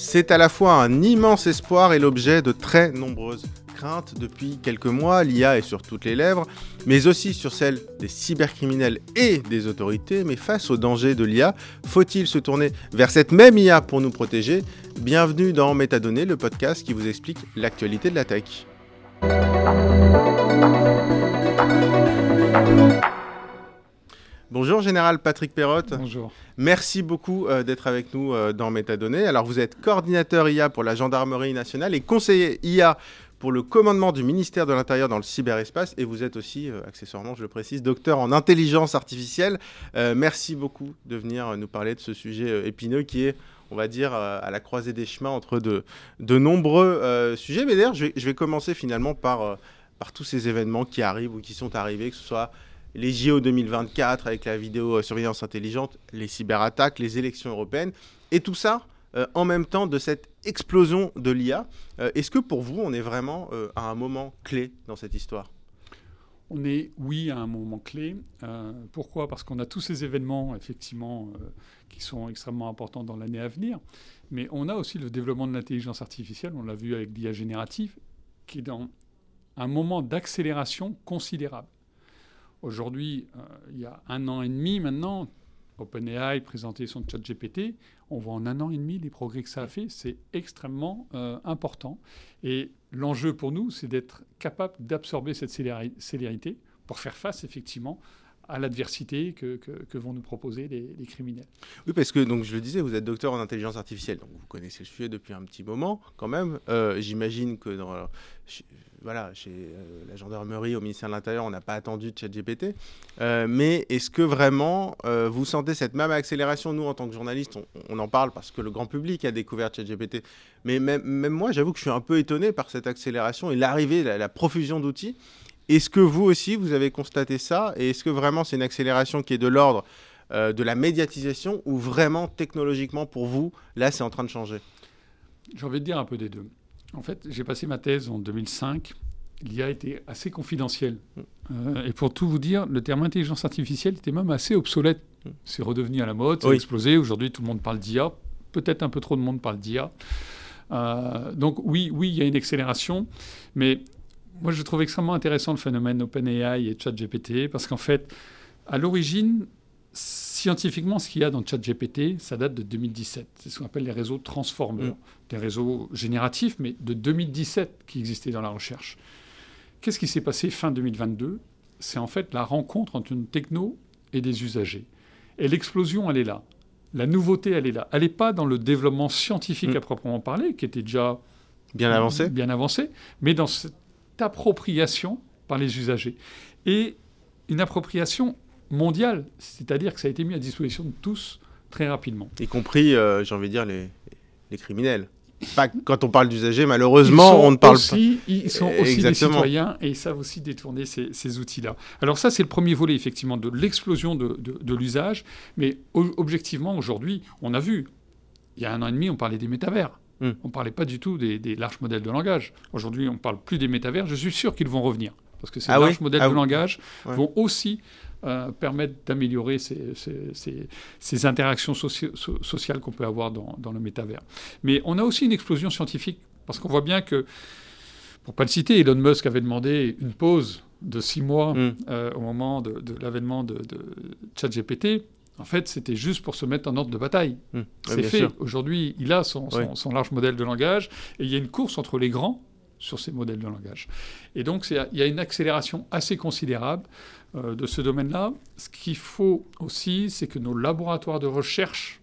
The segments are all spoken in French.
C'est à la fois un immense espoir et l'objet de très nombreuses craintes depuis quelques mois. L'IA est sur toutes les lèvres, mais aussi sur celles des cybercriminels et des autorités. Mais face au danger de l'IA, faut-il se tourner vers cette même IA pour nous protéger? Bienvenue dans Métadonnées, le podcast qui vous explique l'actualité de la tech. Bonjour Général Patrick Perrotte. Bonjour. Merci beaucoup euh, d'être avec nous euh, dans Métadonnées. Alors vous êtes coordinateur IA pour la gendarmerie nationale et conseiller IA pour le commandement du ministère de l'Intérieur dans le cyberespace et vous êtes aussi, euh, accessoirement je le précise, docteur en intelligence artificielle. merci beaucoup de venir nous parler de ce sujet épineux qui est, on va dire, à la croisée des chemins entre de, de nombreux sujets. Mais d'ailleurs, je vais, je vais, commencer finalement par, par tous ces événements qui arrivent ou qui sont arrivés, que ce soit les JO 2024 avec la vidéo-surveillance intelligente, les cyberattaques, les élections européennes, et tout ça euh, en même temps de cette explosion de l'IA. Euh, est-ce que pour vous, on est vraiment euh, à un moment clé dans cette histoire? On est, oui, à un moment clé. pourquoi? Parce qu'on a tous ces événements, effectivement, qui sont extrêmement importants dans l'année à venir. Mais on a aussi le développement de l'intelligence artificielle, on l'a vu avec l'IA générative, qui est dans un moment d'accélération considérable. Aujourd'hui, euh, il y a un an et demi maintenant, OpenAI présentait son chat GPT. On voit en un an et demi les progrès que ça a fait. C'est extrêmement euh, important. Et l'enjeu pour nous, c'est d'être capable d'absorber cette célérité pour faire face effectivement à l'adversité que, vont nous proposer les, criminels. Oui, parce que donc je le disais, vous êtes docteur en intelligence artificielle, donc vous connaissez le sujet depuis un petit moment quand même. Euh, j'imagine que dans, voilà, chez euh, la gendarmerie, au ministère de l'Intérieur, on n'a pas attendu de ChatGPT. Euh, mais est-ce que vraiment vous sentez cette même accélération Nous, en tant que journalistes, on, en parle parce que le grand public a découvert ChatGPT. Mais même, moi, j'avoue que je suis un peu étonné par cette accélération et l'arrivée, la profusion d'outils. Est-ce que vous aussi, vous avez constaté ça Et est-ce que vraiment c'est une accélération qui est de l'ordre euh, de la médiatisation ou vraiment technologiquement pour vous, là, c'est en train de changer? J'ai envie de dire un peu des deux. En fait, j'ai passé ma thèse en 2005. L'IA était assez confidentielle. Mm. Euh, et pour tout vous dire, le terme intelligence artificielle était même assez obsolète. Mm. C'est redevenu à la mode, ça a explosé. Aujourd'hui, tout le monde parle d'IA. Peut-être un peu trop de monde parle d'IA. Euh, donc oui, oui, il y a une accélération, mais moi, je trouve extrêmement intéressant le phénomène OpenAI et ChatGPT parce qu'en fait, à l'origine, scientifiquement, ce qu'il y a dans ChatGPT, ça date de 2017. C'est ce qu'on appelle les réseaux transformeurs, mm. des réseaux génératifs, mais de 2017 qui existaient dans la recherche. Qu'est-ce qui s'est passé fin 2022 C'est en fait la rencontre entre une techno et des usagers. Et l'explosion, elle est là. La nouveauté, elle est là. Elle n'est pas dans le développement scientifique mm. à proprement parler, qui était déjà bien avancé, bien avancé mais dans cette appropriation par les usagers. Et une appropriation mondiale, c'est-à-dire que ça a été mis à disposition de tous très rapidement. Y compris, euh, j'ai envie de dire, les, les criminels. Pas, quand on parle d'usagers, malheureusement, on ne parle pas. Ils sont aussi des citoyens et ils savent aussi détourner ces, ces outils-là. Alors ça, c'est le premier volet, effectivement, de l'explosion de, de, de l'usage. Mais objectivement, aujourd'hui, on a vu, il y a un an et demi, on parlait des métavers. Hmm. On ne parlait pas du tout des, larges modèles de langage. Aujourd'hui, on ne parle plus des métavers. Je suis sûr qu'ils vont revenir. Parce que ces ah larges modèles ah de langage vont aussi euh, permettre d'améliorer ces, interactions sociales qu'on peut avoir dans, le métavers. Mais on a aussi une explosion scientifique. Parce qu'on voit bien que, pour ne pas le citer, Elon Musk avait demandé une pause de six mois hmm. euh, au moment de, l'avènement de, de ChatGPT. En fait, c'était juste pour se mettre en ordre de bataille. Hum. C'est fait. Aujourd'hui, il a son, large modèle de langage et il y a une course entre les grands sur ces modèles de langage. Et donc, il y a une accélération assez considérable euh, de ce domaine-là. Ce qu'il faut aussi, c'est que nos laboratoires de recherche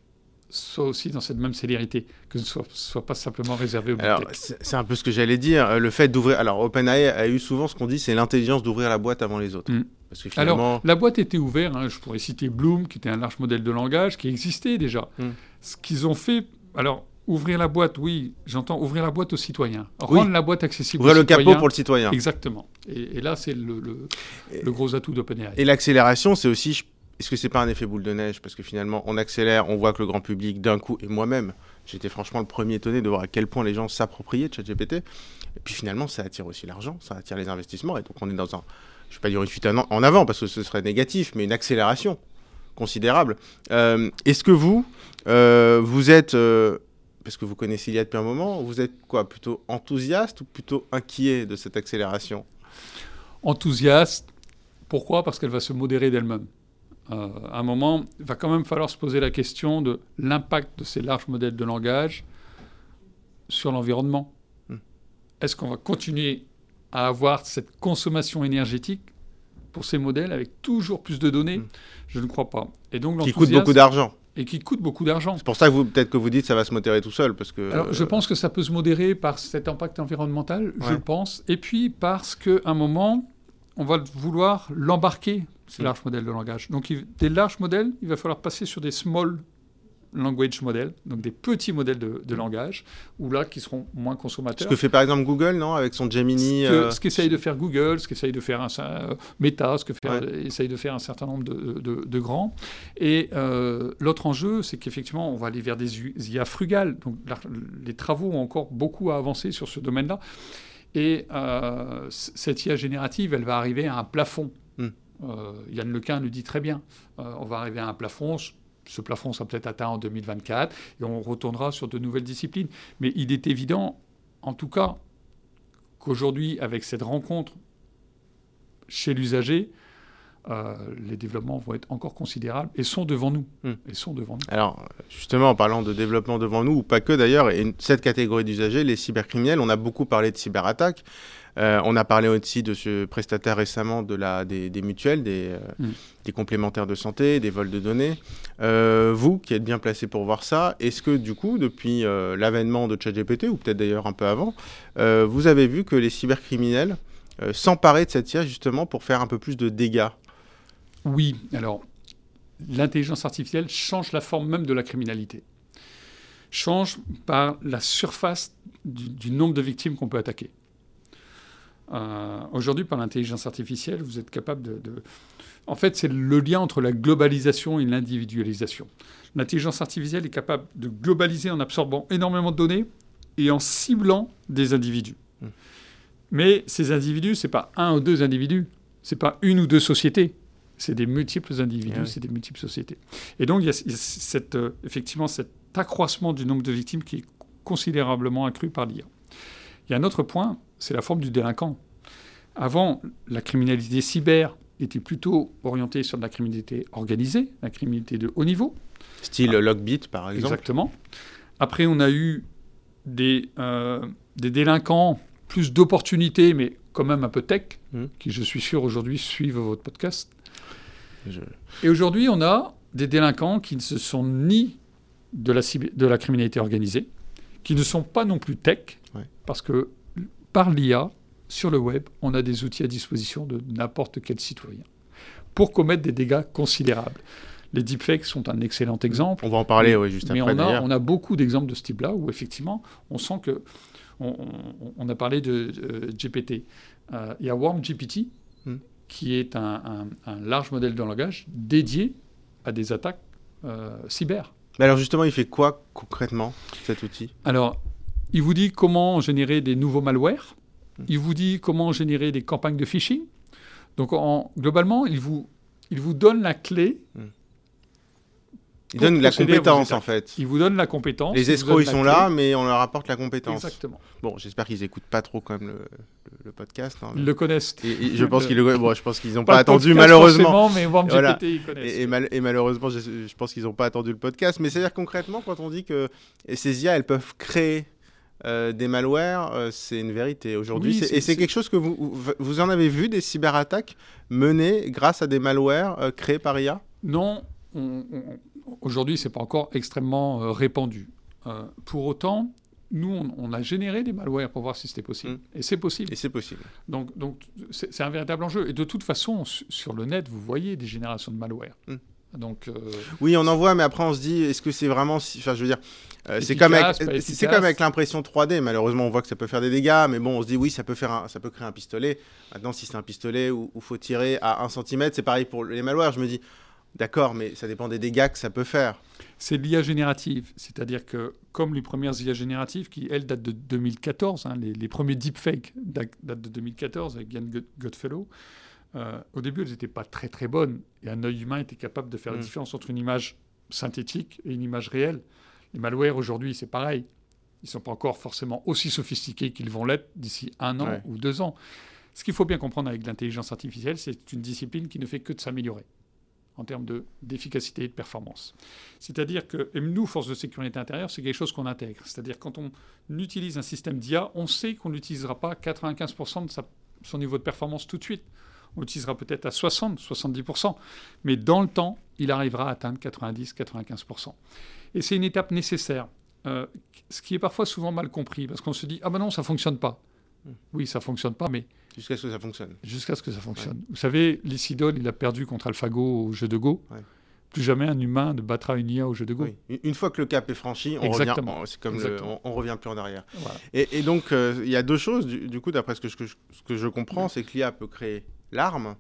soit aussi dans cette même célérité, que ce ne soit, pas simplement réservé aux Alors, c'est un peu ce que j'allais dire. Euh, le fait d'ouvrir. Alors, OpenAI a eu souvent ce qu'on dit, c'est l'intelligence d'ouvrir la boîte avant les autres. Mm. Parce que Alors, la boîte était ouverte. Hein. je pourrais citer Bloom, qui était un large modèle de langage, qui existait déjà. Mm. Ce qu'ils ont fait. Alors, ouvrir la boîte, oui, j'entends ouvrir la boîte aux citoyens. Rendre la boîte accessible ouvrir le capot pour le citoyen. Exactement. Et, là, c'est le, le, le, gros atout d'OpenAI. Et l'accélération, c'est aussi, est-ce que c'est pas un effet boule de neige? Parce que finalement, on accélère, on voit que le grand public, d'un coup, et moi-même, j'étais franchement le premier étonné de voir à quel point les gens s'appropriaient de ChatGPT. Et puis finalement, ça attire aussi l'argent, ça attire les investissements. Et donc, on est dans un, je ne vais pas dire une fuite en avant, parce que ce serait négatif, mais une accélération considérable. Euh, est-ce que vous, euh, vous êtes euh, parce que vous connaissez IA depuis un moment, vous êtes quoi Plutôt enthousiaste ou plutôt inquiet de cette accélération? Enthousiaste. Pourquoi? Parce qu'elle va se modérer d'elle-même. Euh, à un moment, il va quand même falloir se poser la question de l'impact de ces larges modèles de langage sur l'environnement. Hmm. Est-ce qu'on va continuer à avoir cette consommation énergétique pour ces modèles avec toujours plus de données? Hmm. Je ne crois pas. Et donc, qui coûte beaucoup d'argent et qui coûte beaucoup d'argent. C'est pour ça que vous peut-être que vous dites que ça va se modérer tout seul parce que. Alors, je pense que ça peut se modérer par cet impact environnemental, je le pense, et puis parce qu'à un moment, on va vouloir l'embarquer ces larges modèles de langage. Donc, des larges modèles, il va falloir passer sur des small language models, donc des petits modèles de, langage, ou là, qui seront moins consommateurs. Ce que fait par exemple Google, non Avec son Gemini. Ce qu'essaye de faire Google, ce qu'essaye de faire un, euh, Meta, ce que fait, essaye de faire un certain nombre de, grands. Et euh, l'autre enjeu, c'est qu'effectivement, on va aller vers des IA frugales. Donc, les travaux ont encore beaucoup à avancer sur ce domaine-là. Et euh, cette IA générative, elle va arriver à un plafond. Euh, Yann Lequin le dit très bien. Euh, on va arriver à un plafond. Ce plafond sera peut-être atteint en 2024 et on retournera sur de nouvelles disciplines. Mais il est évident, en tout cas, qu'aujourd'hui, avec cette rencontre chez l'usager, euh, les développements vont être encore considérables et sont devant nous. Hmm. Et sont devant nous. Alors, justement, en parlant de développement devant nous, ou pas que d'ailleurs, et cette catégorie d'usagers, les cybercriminels, on a beaucoup parlé de cyberattaques. Euh, on a parlé aussi de ce prestataire récemment de la, des, mutuelles, euh, mm. des, complémentaires de santé, des vols de données. Euh, vous, qui êtes bien placé pour voir ça, est-ce que du coup, depuis l'avènement de ChatGPT, ou peut-être d'ailleurs un peu avant, vous avez vu que les cybercriminels s'emparaient de cette IA justement pour faire un peu plus de dégâts? Oui, alors l'intelligence artificielle change la forme même de la criminalité. Change par la surface du nombre de victimes qu'on peut attaquer. Euh, aujourd'hui, par l'intelligence artificielle, vous êtes capable de, En fait, c'est le lien entre la globalisation et l'individualisation. L'intelligence artificielle est capable de globaliser en absorbant énormément de données et en ciblant des individus. Hmm. Mais ces individus, ce n'est pas un ou deux individus, ce n'est pas une ou deux sociétés, c'est des multiples individus, eh c'est des multiples sociétés. Et donc, il y a, cette, euh, effectivement cet accroissement du nombre de victimes qui est considérablement accru par l'IA. Il y a un autre point, c'est la forme du délinquant. Avant, la criminalité cyber était plutôt orientée sur de la criminalité organisée, la criminalité de haut niveau. Style ah. Lockbit, par exemple. Exactement. Après, on a eu des, euh, des délinquants plus d'opportunités, mais quand même un peu tech, hmm. qui, je suis sûr, aujourd'hui suivent votre podcast. Et aujourd'hui, on a des délinquants qui ne se sont ni de la, de la criminalité organisée, qui ne sont pas non plus tech, parce que par l'IA, sur le web, on a des outils à disposition de n'importe quel citoyen pour commettre des dégâts considérables. Les deepfakes sont un excellent exemple. On va en parler, oui, juste mais après. Mais on a, on a beaucoup d'exemples de ce type-là où, effectivement, on sent que. On, a parlé de, GPT. Euh, il y a WarmGPT, hmm. qui est un, large modèle de langage dédié à des attaques euh, cyber. Mais alors, justement, il fait quoi concrètement, cet outil? Alors, il vous dit comment générer des nouveaux malwares. Il vous dit comment générer des campagnes de phishing. Donc, en, globalement, il vous, il vous donne la clé. Il donne la compétence, en fait. Il vous donne la compétence. Les escrocs, ils sont là, mais on leur apporte la compétence. Exactement. Bon, j'espère qu'ils n'écoutent pas trop quand même le, podcast. Hein, ils le connaissent. je pense qu'ils bon, je pense qu'ils n'ont pas, attendu, malheureusement. mais voilà. ils connaissent. Et, et, malheureusement, je, je pense qu'ils n'ont pas attendu le podcast. Mais c'est-à-dire concrètement, quand on dit que ces IA, elles peuvent créer euh, des malwares, euh, c'est une vérité aujourd'hui. et c'est quelque chose que vous, vous en avez vu des cyberattaques menées grâce à des malwares euh, créés par IA Non, aujourd'hui, c'est pas encore extrêmement répandu. pour autant, nous, on, a généré des malwares pour voir si c'était possible. Mm. Et c'est possible. Et c'est possible. Donc, donc c'est un véritable enjeu. Et de toute façon, sur le net, vous voyez des générations de malware. Mm. Donc, Oui, on en voit, mais après on se dit, est-ce que c'est vraiment, enfin, je veux dire, euh, c'est comme avec, c'est comme avec l'impression 3D. Malheureusement, on voit que ça peut faire des dégâts, mais bon, on se dit oui, ça peut faire, ça peut créer un pistolet. Maintenant, si c'est un pistolet où il faut tirer à 1 cm, c'est pareil pour les malwares. Je me dis, d'accord, mais ça dépend des dégâts que ça peut faire. C'est l'IA générative, c'est-à-dire que comme les premières IA génératives, qui elles datent de 2014, hein, les, premiers deepfakes datent de 2014 avec Ian Godfellow. Euh, au début, elles n'étaient pas très très bonnes et un œil humain était capable de faire la mm. différence entre une image synthétique et une image réelle. Les malwares aujourd'hui, c'est pareil. Ils ne sont pas encore forcément aussi sophistiqués qu'ils vont l'être d'ici un an ou deux ans. Ce qu'il faut bien comprendre avec l'intelligence artificielle, c'est une discipline qui ne fait que de s'améliorer en termes d'efficacité et de performance. C'est-à-dire que nous, force de sécurité intérieure, c'est quelque chose qu'on intègre. C'est-à-dire quand on utilise un système d'IA, on sait qu'on n'utilisera pas 95% de son niveau de performance tout de suite. On l'utilisera peut-être à 60, 70%. Mais dans le temps, il arrivera à atteindre 90, 95%. Et c'est une étape nécessaire. Euh, ce qui est parfois souvent mal compris, parce qu'on se dit, ah ben non, ça ne fonctionne pas. Hmm. Oui, ça ne fonctionne pas, mais Jusqu'à ce que ça fonctionne. Jusqu'à ce que ça fonctionne. Vous savez, Lysidol, il a perdu contre AlphaGo au jeu de Go. Plus jamais un humain ne battra une IA au jeu de Go. Une fois que le cap est franchi, on revient, c'est comme on, revient plus en arrière. Et, donc, euh, il y a deux choses, du, coup, d'après ce que je comprends, c'est que l'IA peut créer l'arme,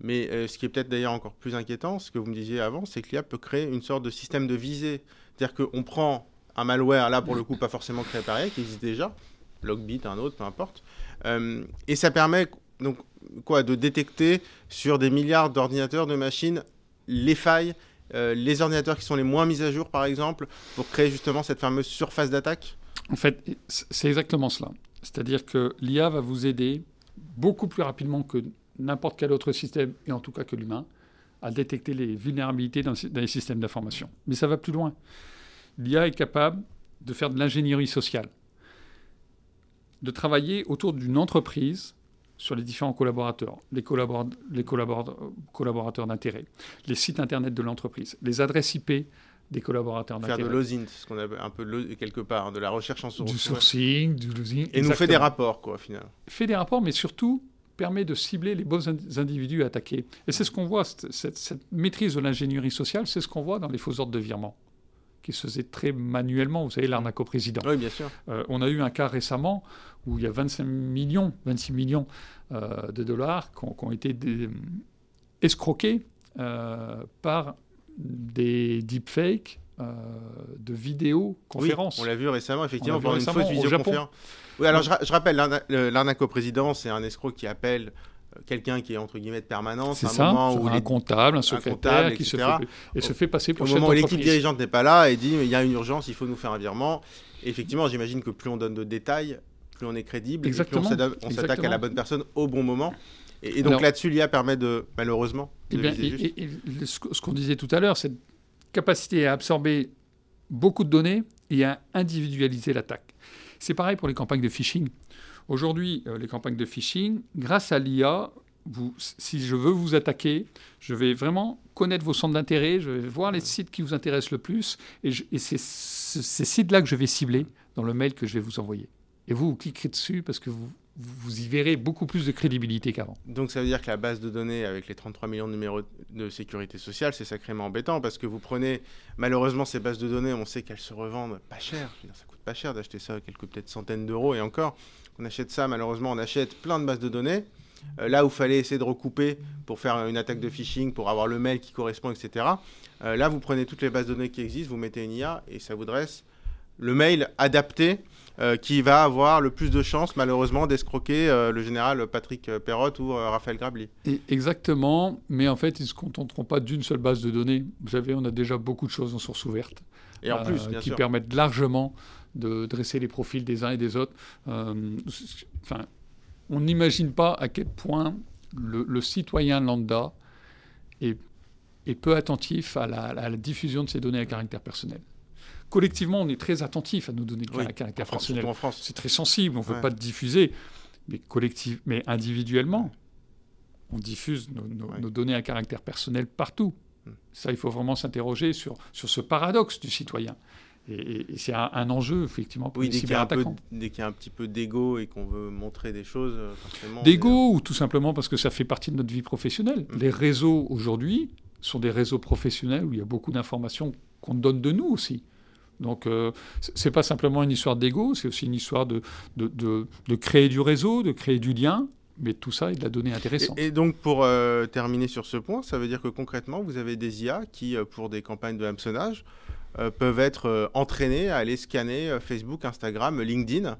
mais euh, ce qui est peut-être d'ailleurs encore plus inquiétant, ce que vous me disiez avant, c'est que l'IA peut créer une sorte de système de visée. C'est-à-dire qu'on prend un malware, là pour le coup pas forcément créé par IA, qui existe déjà, Logbit, un autre, peu importe, euh, et ça permet donc quoi de détecter sur des milliards d'ordinateurs, de machines, les failles, euh, les ordinateurs qui sont les moins mis à jour, par exemple, pour créer justement cette fameuse surface d'attaque? En fait, c'est exactement cela. C'est-à-dire que l'IA va vous aider beaucoup plus rapidement que n'importe quel autre système, et en tout cas que l'humain, à détecter les vulnérabilités dans, dans les systèmes d'information. Mais ça va plus loin. L'IA est capable de faire de l'ingénierie sociale de travailler autour d'une entreprise sur les différents collaborateurs, les, les collaborateurs d'intérêt, les sites internet de l'entreprise, les adresses IP des collaborateurs d'intérêt. Faire de l'osint, ce qu'on a un peu quelque part, de la recherche en source. Du sourcing, du losing. Et nous fait des rapports, quoi, au final. Fait des rapports, mais surtout permet de cibler les bons individus attaqués. Et c'est ce qu'on voit, cette, cette maîtrise de l'ingénierie sociale, c'est ce qu'on voit dans les faux ordres de virement qui se faisait très manuellement. Vous savez, l'arnaque au président. Oui, bien sûr. Euh, on a eu un cas récemment où il y a 25 millions, 26 millions euh, de dollars qui ont, été escroqués euh, par des deepfakes de vidéoconférences. Oui, on l'a vu récemment, effectivement, pour une fausse visioconférence. Oui, alors je, je rappelle, l'arnaque au président, c'est un escroc qui appelle quelqu'un qui est entre guillemets de permanence. C'est ça, moment où un comptable, un secrétaire qui se fait, et se fait passer pour Au moment où l'équipe dirigeante n'est pas là et dit il y a une urgence, il faut nous faire un virement. effectivement, j'imagine que plus on donne de détails, plus on est crédible, Exactement. plus on s'attaque à la bonne personne au bon moment. Et, donc là-dessus, l'IA permet de, malheureusement, de et et, ce qu'on disait tout à l'heure, cette capacité à absorber beaucoup de données et à individualiser l'attaque. C'est pareil pour les campagnes de phishing. Aujourd'hui, euh, les campagnes de phishing, grâce à l'IA, si je veux vous attaquer, je vais vraiment connaître vos centres d'intérêt, je vais voir les sites qui vous intéressent le plus, et, c'est ces sites-là que je vais cibler dans le mail que je vais vous envoyer. Et vous, vous cliquerez dessus parce que vous, vous y verrez beaucoup plus de crédibilité qu'avant. Donc ça veut dire que la base de données avec les 33 millions de numéros de sécurité sociale, c'est sacrément embêtant parce que vous prenez, malheureusement, ces bases de données, on sait qu'elles se revendent pas cher. ça coûte pas cher d'acheter ça, quelques peut-être centaines d'euros et encore. On achète ça, malheureusement, on achète plein de bases de données. Euh, là où fallait essayer de recouper pour faire une attaque de phishing, pour avoir le mail qui correspond, etc. Euh, là, vous prenez toutes les bases de données qui existent, vous mettez une IA et ça vous dresse le mail adapté euh, qui va avoir le plus de chances, malheureusement, d'escroquer le général Patrick Perrotte ou Raphaël Grabli. exactement, mais en fait, ils ne se contenteront pas d'une seule base de données. Vous savez, on a déjà beaucoup de choses en source ouverte. Et en plus, qui permettent largement de dresser les profils des uns et des autres. Euh, enfin, on n'imagine pas à quel point le, citoyen lambda est, peu attentif à la, diffusion de ces données à caractère personnel. Collectivement, on est très attentif à nos données à caractère personnel. C'est très sensible, on ne veut pas diffuser. Mais, mais individuellement, on diffuse nos, données à caractère personnel partout. Hmm. Ça, il faut vraiment s'interroger sur, sur ce paradoxe du citoyen. Et, c'est un, enjeu, effectivement, pour oui, les cyberattaquants. Dès qu'il y a un petit peu d'ego et qu'on veut montrer des choses, euh, forcément... D'ego, ou tout simplement parce que ça fait partie de notre vie professionnelle. Mm. Les réseaux, aujourd'hui, sont des réseaux professionnels où il y a beaucoup d'informations qu'on donne de nous aussi. Donc, euh, ce c'est pas simplement une histoire d'ego, c'est aussi une histoire de, de, de, créer du réseau, de créer du lien, mais tout ça est de la donnée intéressante. Et, donc, pour euh, terminer sur ce point, ça veut dire que concrètement, vous avez des IA qui, pour des campagnes de hameçonnage, euh, peuvent être euh, entraînés à aller scanner euh, Facebook, Instagram, LinkedIn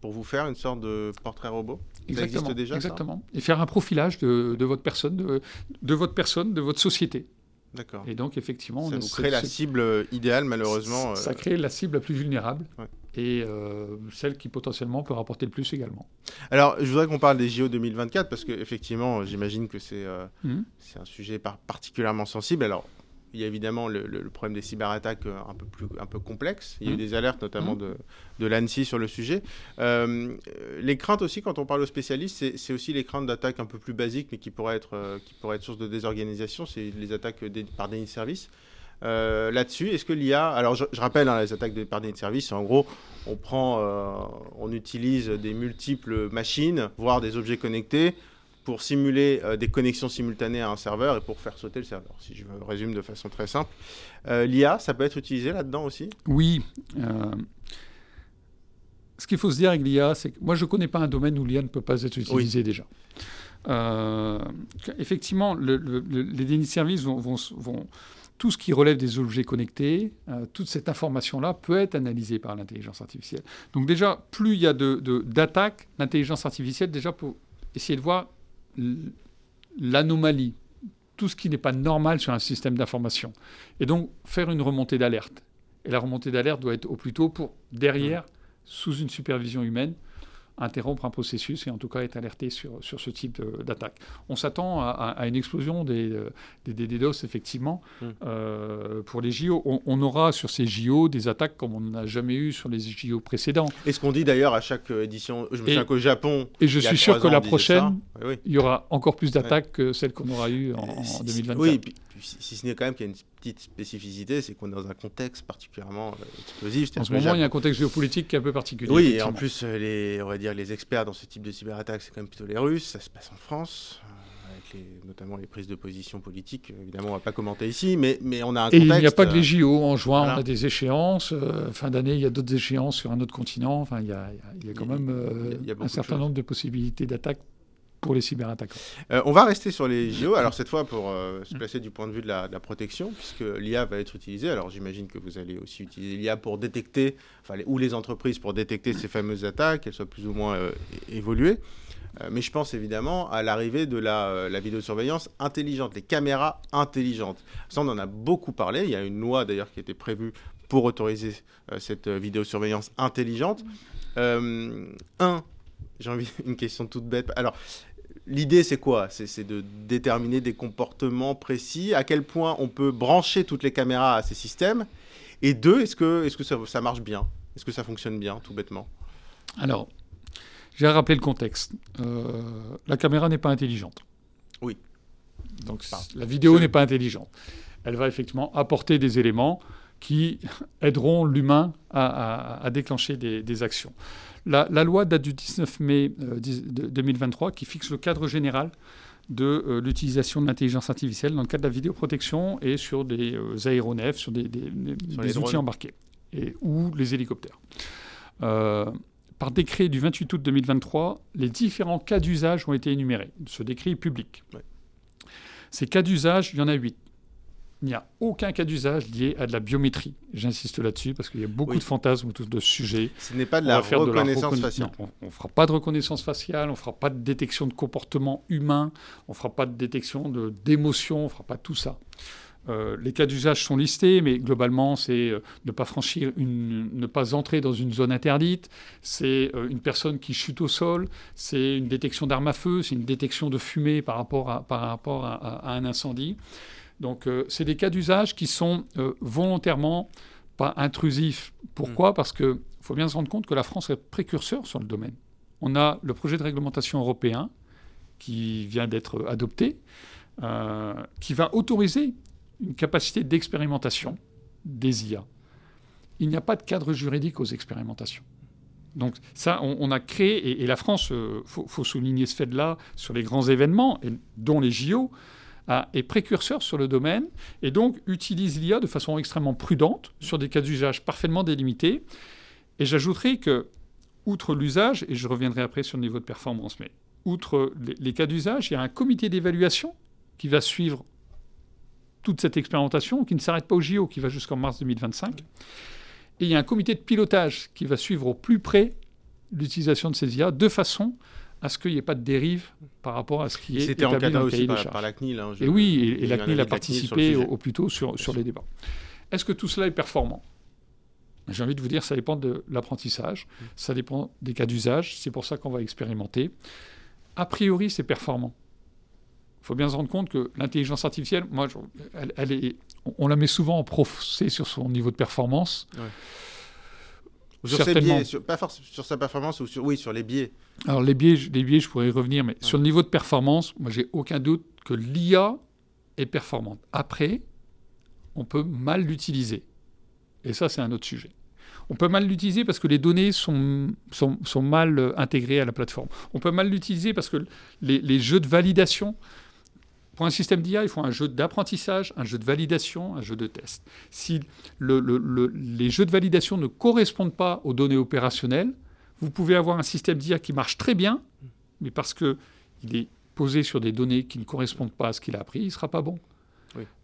pour vous faire une sorte de portrait robot? Ça existe déjà Exactement. et faire un profilage de, votre personne, de, votre personne, de votre société. D'accord. Et donc, effectivement, ça vous crée la cible idéale, malheureusement. Ça crée la cible la plus vulnérable et celle qui potentiellement peut rapporter le plus également. Alors, je voudrais qu'on parle des JO 2024 parce qu'effectivement, j'imagine que c'est mmh. c'est un sujet particulièrement sensible. Alors, il y a évidemment le, problème des cyberattaques euh, un peu, plus, un peu complexe. Il y a eu mmh. des alertes notamment mmh. de, de l'ANSI sur le sujet. Euh, les craintes aussi, quand on parle aux spécialistes, c'est aussi les craintes d'attaques un peu plus basiques, mais qui pourraient être, euh, qui pourraient être source de désorganisation. C'est les attaques par déni de service. Là-dessus, est-ce que l'IA... Alors, je, rappelle, hein, les attaques par déni de service, en gros, on prend, on utilise des multiples machines, voire des objets connectés, pour simuler euh, des connexions simultanées à un serveur et pour faire sauter le serveur, si je résume de façon très simple. Euh, L'IA, ça peut être utilisé là-dedans aussi? Oui. Euh, ce qu'il faut se dire avec l'IA, c'est que moi, je ne connais pas un domaine où l'IA ne peut pas être utilisé déjà. effectivement, les dénis de service vont, vont, tout ce qui relève des objets connectés, toute cette information-là peut être analysée par l'intelligence artificielle. Donc déjà, plus il y a d'attaques, de, l'intelligence artificielle, déjà pour essayer de voir l'anomalie, tout ce qui n'est pas normal sur un système d'information. Et donc faire une remontée d'alerte. Et la remontée d'alerte doit être au plus tôt pour, derrière, sous une supervision humaine, interrompre un processus et en tout cas être alerté sur, sur ce type d'attaque. On s'attend à, une explosion des, des, des DDoS, effectivement, hmm. euh, pour les JO. On, aura sur ces JO des attaques comme on n'a jamais eu sur les JO précédents. Et ce qu'on dit d'ailleurs à chaque édition, je me souviens qu'au Japon. Et je suis sûr que la prochaine, il y aura encore plus d'attaques que celles qu'on aura eues en, en 2024. Oui, si ce n'est quand même qu'il y a une petite spécificité, c'est qu'on est dans un contexte particulièrement euh, explosif. En ce moment, il y a un contexte géopolitique qui est un peu particulier. Oui, et en plus, euh, les, on va dire les experts dans ce type de cyberattaque, c'est quand même plutôt les Russes. Ça se passe en France. Euh, avec notamment les prises de position politiques, évidemment, on ne va pas commenter ici, mais, mais on a un contexte. Et il n'y a pas que les JO. En juin, on a des échéances. fin d'année, il y a d'autres échéances sur un autre continent. Enfin, il y a, il y a quand même un certain nombre de possibilités d'attaque pour les cyberattaquants. Euh, on va rester sur les JO, alors cette fois pour euh, se placer du point de vue de la, protection, puisque l'IA va être utilisée. Alors j'imagine que vous allez aussi utiliser l'IA pour détecter, enfin, ou les entreprises pour détecter ces fameuses attaques, qu'elles soient plus ou moins euh, évoluées. mais je pense évidemment à l'arrivée de la, la, vidéosurveillance intelligente, les caméras intelligentes. Ça, on en a beaucoup parlé. Il y a une loi d'ailleurs qui a été prévue pour autoriser cette vidéosurveillance intelligente. un, j'ai envie une question toute bête. Alors, L'idée, c'est quoi? C'est de déterminer des comportements précis, à quel point on peut brancher toutes les caméras à ces systèmes? Et deux, est-ce que, est -ce que ça, ça marche bien? Est-ce que ça fonctionne bien, tout bêtement? Alors, j'ai rappelé le contexte. Euh, la caméra n'est pas intelligente. Oui. Donc, la vidéo n'est pas intelligente. Elle va effectivement apporter des éléments qui aideront l'humain à, déclencher des actions. La, loi date du 19 mai 2023 euh, qui fixe le cadre général de euh, l'utilisation de l'intelligence artificielle dans le cadre de la vidéoprotection et sur des euh, aéronefs, sur des, outils embarqués et, ou les hélicoptères. par décret du 28 août 2023, les différents cas d'usage ont été énumérés. Ce décret est public. Ces cas d'usage, il y en a huit il n'y a aucun cas d'usage lié à de la biométrie. J'insiste là-dessus parce qu'il y a beaucoup de fantasmes autour de ce sujet. Ce n'est pas de la reconnaissance faciale. on ne fera pas de reconnaissance faciale, on ne fera pas de détection de comportement humain, on ne fera pas de détection d'émotion, on ne fera pas tout ça. Euh, les cas d'usage sont listés, mais globalement, c'est euh, ne pas franchir, une, ne pas entrer dans une zone interdite, c'est euh, une personne qui chute au sol, c'est une détection d'armes à feu, c'est une détection de fumée par rapport à, par rapport à un incendie. Donc, euh, c'est des cas d'usage qui sont euh, volontairement pas intrusifs. Pourquoi? Mm. Parce qu'il faut bien se rendre compte que la France est précurseur sur le domaine. On a le projet de réglementation européen qui vient d'être adopté, euh, qui va autoriser une capacité d'expérimentation des IA. Il n'y a pas de cadre juridique aux expérimentations. Donc ça, on, a créé, et, la France, il faut, faut, souligner ce fait-là, sur les grands événements, et, dont les JO, est précurseur sur le domaine et donc utilise l'IA de façon extrêmement prudente sur des cas d'usage parfaitement délimités. Et j'ajouterai que, outre l'usage, et je reviendrai après sur le niveau de performance, mais outre les, cas d'usage, il y a un comité d'évaluation qui va suivre toute cette expérimentation, qui ne s'arrête pas au JO, qui va jusqu'en mars 2025. Et il y a un comité de pilotage qui va suivre au plus près l'utilisation de ces IA de façon à ce qu'il n'y ait pas de dérive par rapport à ce qui est C'était établi dans le aussi par, par, la CNIL. Hein, et oui, et, la CNIL a participé au, plus tôt sur, sur les débats. Est-ce que tout cela est performant? J'ai envie de vous dire, ça dépend de l'apprentissage, ça dépend des cas d'usage, c'est pour ça qu'on va expérimenter. A priori, c'est performant. Il faut bien se rendre compte que l'intelligence artificielle, moi, elle, est, on la met souvent en procès sur son niveau de performance. Sur ses biais, pas forcément sur sa performance, ou sur, oui, sur les biais. Alors les biais, les biais je pourrais y revenir, mais sur le niveau de performance, moi j'ai aucun doute que l'IA est performante. Après, on peut mal l'utiliser. Et ça, c'est un autre sujet. On peut mal l'utiliser parce que les données sont, sont, sont, mal intégrées à la plateforme. On peut mal l'utiliser parce que les, les, jeux de validation, pour un système d'IA, il faut un jeu d'apprentissage, un jeu de validation, un jeu de test. Si le, le, les jeux de validation ne correspondent pas aux données opérationnelles, vous pouvez avoir un système d'IA qui marche très bien, mais parce qu'il est posé sur des données qui ne correspondent pas à ce qu'il a appris, il ne sera pas bon.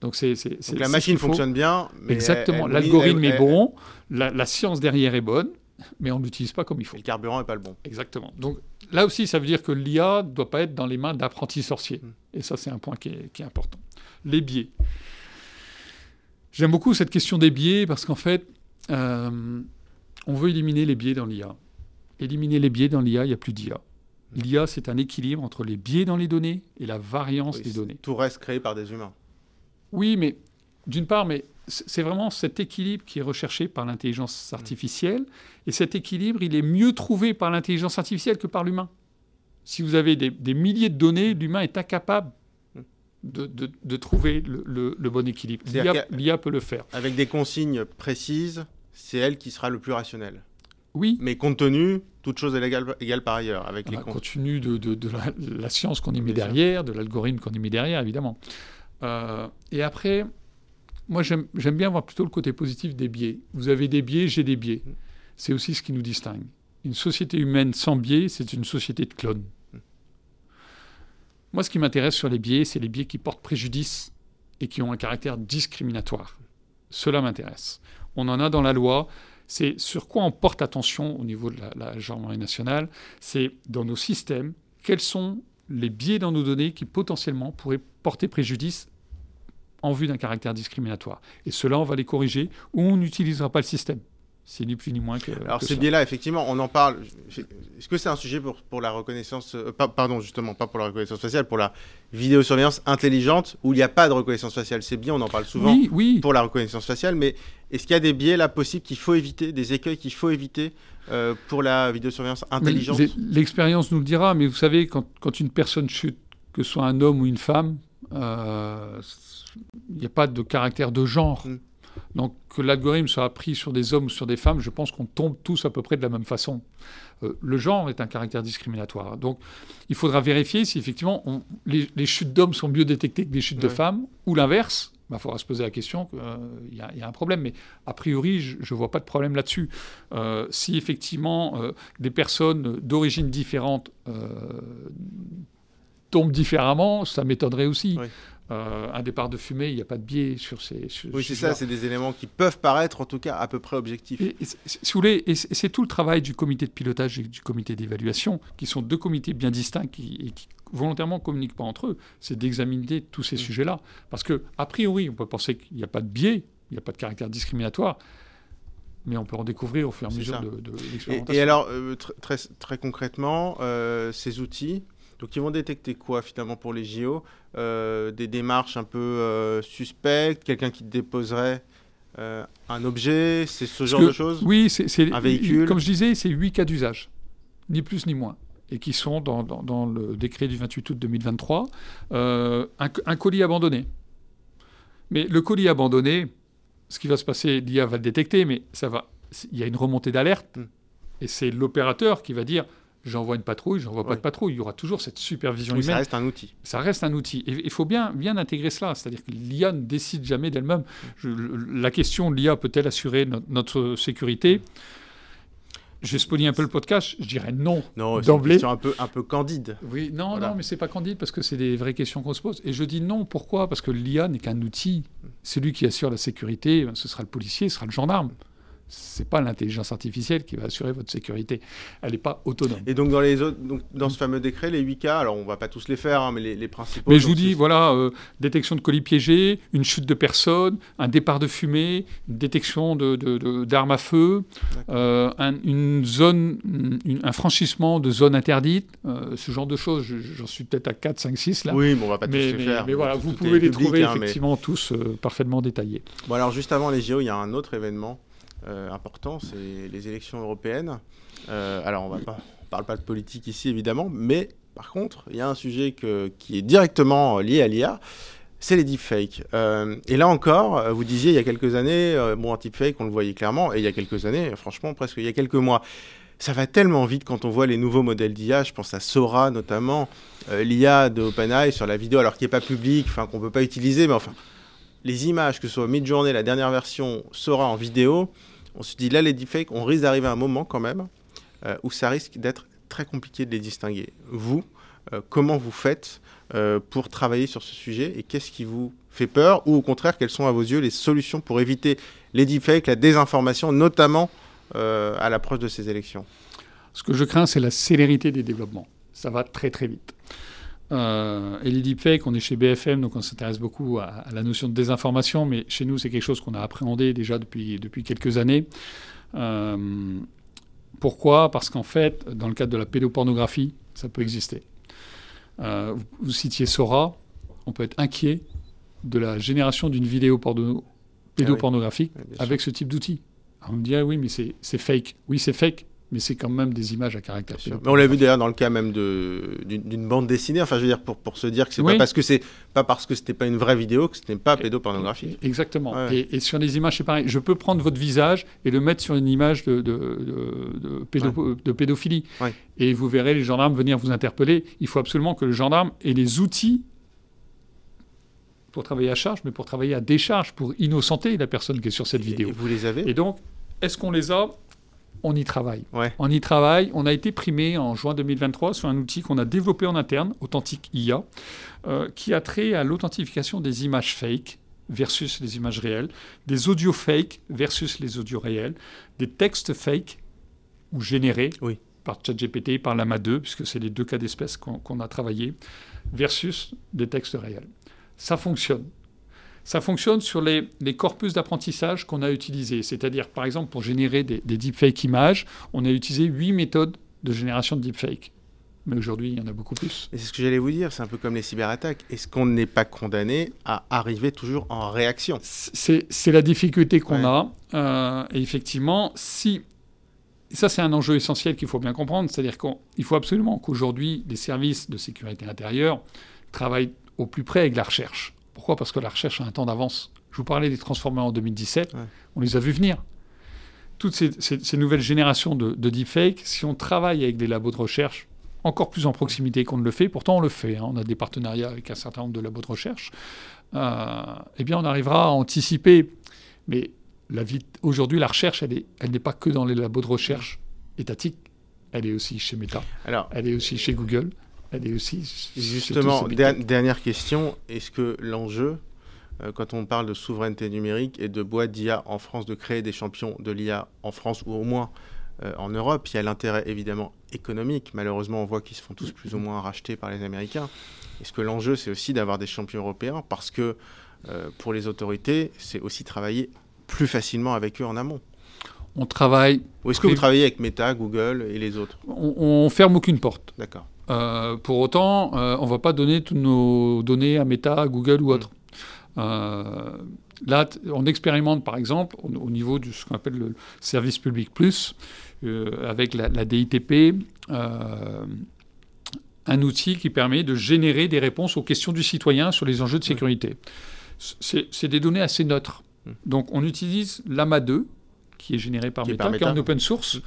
Donc, c'est, la machine fonctionne bien. Mais Exactement. L'algorithme est bon, la, science derrière est bonne, mais on ne l'utilise pas comme il faut. le carburant n'est pas le bon. Exactement. Donc là aussi, ça veut dire que l'IA ne doit pas être dans les mains d'apprentis sorciers. Hmm. Et ça, c'est un point qui est, important. Les biais. J'aime beaucoup cette question des biais parce qu'en fait, euh, on veut éliminer les biais dans l'IA. Éliminer les biais dans l'IA, il n'y a plus d'IA. Hmm. L'IA, c'est un équilibre entre les biais dans les données et la variance des données. Tout reste créé par des humains. Oui, mais d'une part, mais c'est vraiment cet équilibre qui est recherché par l'intelligence artificielle. Et cet équilibre, il est mieux trouvé par l'intelligence artificielle que par l'humain. Si vous avez des, milliers de données, l'humain est incapable de, trouver le, bon équilibre. L'IA peut le faire. Avec des consignes précises, c'est elle qui sera le plus rationnel. Oui. Mais compte tenu, toute chose est égale, par ailleurs. Avec les compte tenu de, la, science qu'on y met derrière, de l'algorithme qu'on y met derrière, évidemment. Euh, et après, moi j'aime bien voir plutôt le côté positif des biais. Vous avez des biais, j'ai des biais. C'est aussi ce qui nous distingue. Une société humaine sans biais, c'est une société de clones. Moi, ce qui m'intéresse sur les biais, c'est les biais qui portent préjudice et qui ont un caractère discriminatoire. Cela m'intéresse. On en a dans la loi. C'est sur quoi on porte attention au niveau de la, la gendarmerie nationale. C'est dans nos systèmes, quels sont les biais dans nos données qui potentiellement pourraient porter préjudice en vue d'un caractère discriminatoire. Et cela, on va les corriger ou on n'utilisera pas le système. C'est ni plus ni moins que. Alors, ces biais-là, effectivement, on en parle. Est-ce que c'est un sujet pour, pour la reconnaissance. Euh, pardon, justement, pas pour la reconnaissance faciale, pour la vidéosurveillance intelligente où il n'y a pas de reconnaissance faciale? C'est bien, on en parle souvent oui, oui. pour la reconnaissance faciale, mais est-ce qu'il y a des biais là possibles qu'il faut éviter, des écueils qu'il faut éviter euh, pour la vidéosurveillance intelligente? L'expérience nous le dira, mais vous savez, quand, quand, une personne chute, que ce soit un homme ou une femme, euh, il n'y a pas de caractère de genre. Mm. Donc que l'algorithme soit appris sur des hommes ou sur des femmes, je pense qu'on tombe tous à peu près de la même façon. Euh, le genre est un caractère discriminatoire. Donc il faudra vérifier si effectivement les, chutes d'hommes sont mieux détectées que les chutes de femmes, ou l'inverse. Il bah, faudra se poser la question qu'il euh, y, a un problème. Mais a priori, je ne vois pas de problème là-dessus. Euh, si effectivement des personnes d'origine différente tombent différemment, ça m'étonnerait aussi. Euh, un départ de fumée, il n'y a pas de biais sur ces. oui, c'est ça, c'est des éléments qui peuvent paraître en tout cas à peu près objectifs. Et, si vous voulez, et c'est tout le travail du comité de pilotage et du comité d'évaluation, qui sont deux comités bien distincts qui, et qui volontairement communiquent pas entre eux, c'est d'examiner tous ces mm. sujets-là. Parce que, a priori, on peut penser qu'il n'y a pas de biais, il n'y a pas de caractère discriminatoire, mais on peut en découvrir au fur et à mesure de, de l'expérimentation. Et, alors, euh, très, très, concrètement, euh, ces outils, donc ils vont détecter quoi finalement pour les JO euh, Des démarches un peu euh, suspectes, quelqu'un qui déposerait euh, un objet, c'est ce genre de choses? Oui, c'est un véhicule? Comme je disais, c'est huit cas d'usage, ni plus ni moins, et qui sont dans, dans, le décret du 28 août 2023. Un, un, colis abandonné. Mais le colis abandonné, ce qui va se passer, l'IA va le détecter, mais ça va. Il y a une remontée d'alerte, hmm. et c'est l'opérateur qui va dire j'envoie une patrouille, j'envoie pas de patrouille. Il y aura toujours cette supervision humaine. Ça reste un outil. Ça reste un outil. Et il faut bien, bien intégrer cela. C'est-à-dire que l'IA ne décide jamais d'elle-même. La question, l'IA peut-elle assurer notre sécurité? Je spoiler un peu le podcast, je dirais non. Non, c'est une question un peu, un peu candide. Oui, non, non, mais c'est pas candide parce que c'est des vraies questions qu'on se pose. Et je dis non, pourquoi? Parce que l'IA n'est qu'un outil. Celui qui assure la sécurité, ce sera le policier, ce sera le gendarme c'est pas l'intelligence artificielle qui va assurer votre sécurité. Elle n'est pas autonome. Et donc dans les autres, donc dans ce fameux décret, les 8 cas, alors on va pas tous les faire, hein, mais les, principaux. Mais je vous dis, voilà, euh, détection de colis piégés, une chute de personnes, un départ de fumée, une détection d'armes de, à feu, euh, un, une zone, un franchissement de zone interdite, euh, ce genre de choses. J'en suis peut-être à 4, 5, 6 là. Oui, mais on va pas tous les faire. Mais voilà, vous pouvez les trouver hein, effectivement tous parfaitement détaillés. Bon alors juste avant les JO, il y a un autre événement important, c'est les élections européennes. Euh, alors, on ne parle pas de politique ici, évidemment, mais par contre, il y a un sujet qui est directement lié à l'IA, c'est les deepfakes. Euh, et là encore, vous disiez il y a quelques années, bon, un deepfake, on le voyait clairement, et il y a quelques années, franchement, presque il y a quelques mois. Ça va tellement vite quand on voit les nouveaux modèles d'IA, je pense à Sora notamment, l'IA de OpenAI sur la vidéo, alors qui n'est pas public, enfin qu'on ne peut pas utiliser, mais enfin, les images, que ce soit Midjourney, la dernière version, Sora en vidéo, on se dit là, les deepfakes, on risque d'arriver à un moment quand même euh, où ça risque d'être très compliqué de les distinguer. Vous, euh, comment vous faites euh, pour travailler sur ce sujet et qu'est-ce qui vous fait peur ou au contraire, quelles sont à vos yeux les solutions pour éviter les deepfakes, la désinformation, notamment à l'approche de ces élections? Ce que je crains, c'est la célérité des développements. Ça va très très vite. Euh, et les deepfakes, on est chez BFM, donc on s'intéresse beaucoup à, la notion de désinformation, mais chez nous, c'est quelque chose qu'on a appréhendé déjà depuis, depuis quelques années. Euh, pourquoi? Parce qu'en fait, dans le cadre de la pédopornographie, ça peut exister. Euh, vous, citiez Sora, on peut être inquiet de la génération d'une vidéo pédopornographique ah avec ce type d'outil. On me dit, ah oui, mais c'est fake. Oui, c'est fake, mais c'est quand même des images à caractère Mais on l'a vu d'ailleurs dans le cas même d'une bande dessinée. Enfin, je veux dire pour, pour se dire que c'est pas parce que c'est pas parce que c'était pas une vraie vidéo que ce n'est pas pédopornographique. Exactement. Et, sur les images, c'est pareil. Je peux prendre votre visage et le mettre sur une image de, de, de, pédophilie. Et vous verrez les gendarmes venir vous interpeller. Il faut absolument que le gendarme ait les outils pour travailler à charge, mais pour travailler à décharge, pour innocenter la personne qui est sur cette vidéo. Vous les avez Et donc, est-ce qu'on les a on y travaille. On y travaille. On a été primé en juin 2023 sur un outil qu'on a développé en interne, Authentique IA, euh, qui a trait à l'authentification des images fake versus les images réelles, des audios fake versus les audios réels, des textes fake ou générés par ChatGPT, par Lama 2, puisque c'est les deux cas d'espèce qu'on a travaillé, versus des textes réels. Ça fonctionne. Ça fonctionne sur les, corpus d'apprentissage qu'on a utilisés. C'est-à-dire, par exemple, pour générer des, des deepfake images, on a utilisé huit méthodes de génération de deepfake. Mais aujourd'hui, il y en a beaucoup plus. Et c'est ce que j'allais vous dire, c'est un peu comme les cyberattaques. Est-ce qu'on n'est pas condamné à arriver toujours en réaction? C'est la difficulté qu'on a. Euh, et effectivement, si. Ça, c'est un enjeu essentiel qu'il faut bien comprendre. C'est-à-dire qu'il faut absolument qu'aujourd'hui, les services de sécurité intérieure travaillent au plus près avec la recherche. Pourquoi? Parce que la recherche a un temps d'avance. Je vous parlais des transformers en 2017, on les a vus venir. Toutes ces, nouvelles générations de, de deepfakes, si on travaille avec des labos de recherche encore plus en proximité qu'on ne le fait, pourtant on le fait, hein. on a des partenariats avec un certain nombre de labos de recherche, euh, eh bien on arrivera à anticiper. Mais aujourd'hui, la recherche, elle n'est pas que dans les labos de recherche étatiques, elle est aussi chez Meta, Alors, elle est aussi chez Google, elle est aussi. Justement, dernière question est-ce que l'enjeu, euh, quand on parle de souveraineté numérique et de boîte d'IA en France, de créer des champions de l'IA en France ou au moins euh, en Europe, il y a l'intérêt évidemment économique. Malheureusement, on voit qu'ils se font tous plus ou moins racheter par les Américains. Est-ce que l'enjeu, c'est aussi d'avoir des champions européens? Parce que euh, pour les autorités, c'est aussi travailler plus facilement avec eux en amont. On travaille. Ou est-ce que vous travaillez avec Meta, Google et les autres? On, on ferme aucune porte. D'accord. Euh, pour autant, euh, on ne va pas donner toutes nos données à Meta, à Google ou autre. Euh, là, on expérimente par exemple au, niveau de ce qu'on appelle le service public plus, avec la, DITP, un outil qui permet de générer des réponses aux questions du citoyen sur les enjeux de sécurité. C'est des données assez neutres. Hmm. Donc on utilise l'AMA 2, qui est généré par, Meta, qui est en open source.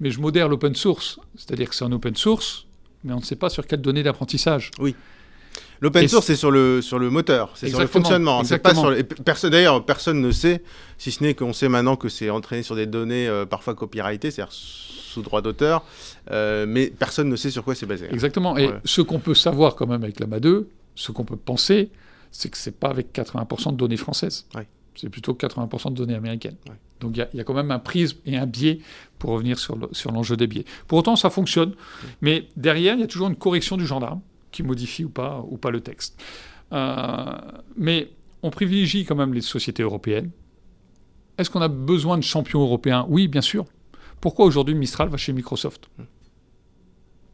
Mais je modère l'open source, c'est-à-dire que c'est en open source, mais on ne sait pas sur quelles données d'apprentissage. Oui. L'open source, c'est sur le, sur le moteur, c'est sur le fonctionnement. Pas sur personne, D'ailleurs, personne ne sait, si ce n'est qu'on sait maintenant que c'est entraîné sur des données euh, parfois copyrightées, c'est-à-dire sous droit d'auteur, euh, mais personne ne sait sur quoi c'est basé. Exactement. Et ce qu'on peut savoir quand même avec la 2, ce qu'on peut penser, c'est que c'est pas avec 80% de données françaises. C'est plutôt 80% de données américaines. Donc il y, a quand même un prisme et un biais pour revenir sur l'enjeu des biais. Pour autant, ça fonctionne, mais derrière, il y a toujours une correction du gendarme qui modifie ou pas, ou pas le texte. Euh, mais on privilégie quand même les sociétés européennes. Est-ce qu'on a besoin de champions européens? Oui, bien sûr. Pourquoi aujourd'hui Mistral va chez Microsoft?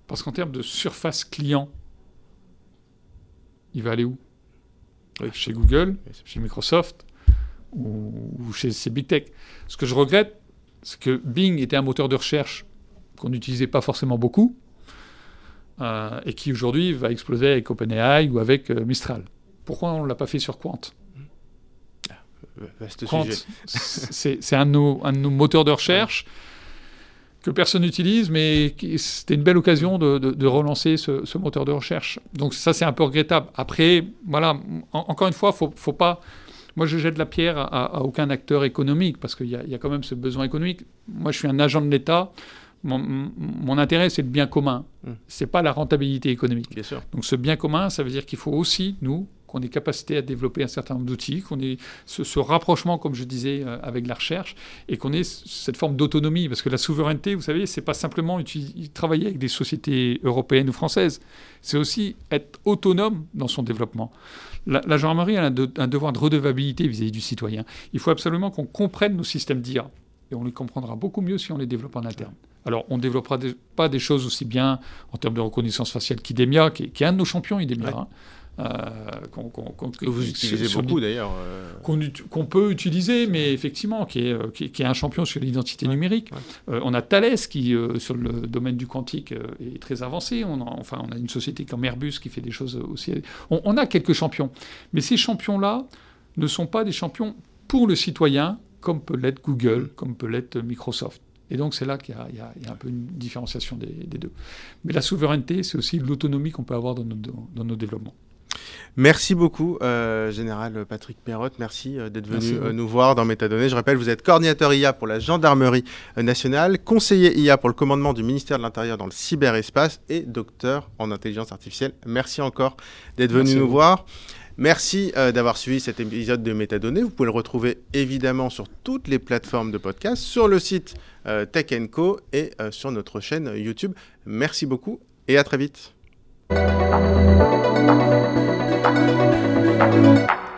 Parce qu'en termes de surface client, il va aller où? Chez Google, chez Microsoft ou, chez ces big tech. Ce que je regrette, c'est que Bing était un moteur de recherche qu'on n'utilisait pas forcément beaucoup euh, et qui aujourd'hui va exploser avec OpenAI ou avec euh, Mistral. Pourquoi on ne l'a pas fait sur Quant? Quant, c'est un, un, de nos moteurs de recherche que personne n'utilise, mais c'était une belle occasion de, relancer ce, moteur de recherche. Donc ça, c'est un peu regrettable. Après, voilà, encore une fois, faut, faut pas... Moi, je jette la pierre à, aucun acteur économique, parce qu'il y, a quand même ce besoin économique. Moi, je suis un agent de l'État. Mon, intérêt, c'est le bien commun. Ce mmh. C'est pas la rentabilité économique. Bien sûr. Donc, ce bien commun, ça veut dire qu'il faut aussi, nous, qu'on ait capacité à développer un certain nombre d'outils, qu'on ait ce, rapprochement, comme je disais, euh, avec la recherche, et qu'on ait cette forme d'autonomie. Parce que la souveraineté, vous savez, c'est pas simplement travailler avec des sociétés européennes ou françaises, c'est aussi être autonome dans son développement. La, gendarmerie a un, devoir de redevabilité vis-à-vis du citoyen. Il faut absolument qu'on comprenne nos systèmes d'IA. Et on les comprendra beaucoup mieux si on les développe en interne. Alors, on ne développera pas des choses aussi bien en termes de reconnaissance faciale qu'IDEMIA, qui, est un de nos champions, IDEMIA. Hein. Euh, que vous utilisez beaucoup d'ailleurs. Euh. Qu'on peut utiliser, mais effectivement, qui est, euh, qui, est un champion sur l'identité numérique. on a Thales qui, sur le domaine du quantique, est très avancé. On a, enfin, on a une société comme Airbus qui fait des choses aussi. On, a quelques champions. Mais ces champions-là ne sont pas des champions pour le citoyen, comme peut l'être Google, mm. comme peut l'être Microsoft. Et donc c'est là qu'il y, y, a un peu une différenciation des, deux. Mais la souveraineté, c'est aussi l'autonomie qu'on peut avoir dans nos, dans nos développements. Merci beaucoup, euh, Général Patrick Perrotte. Merci euh, d'être venu euh, nous voir dans Métadonnées. Je rappelle, vous êtes coordinateur IA pour la gendarmerie nationale, conseiller IA pour le commandement du ministère de l'Intérieur dans le cyberespace et docteur en intelligence artificielle. Merci encore d'être venu nous voir. Merci d'avoir suivi cet épisode de Métadonnées. Vous pouvez le retrouver évidemment sur toutes les plateformes de podcast, sur le site Tech Co et sur notre chaîne YouTube. Merci beaucoup et à très vite. Thank you.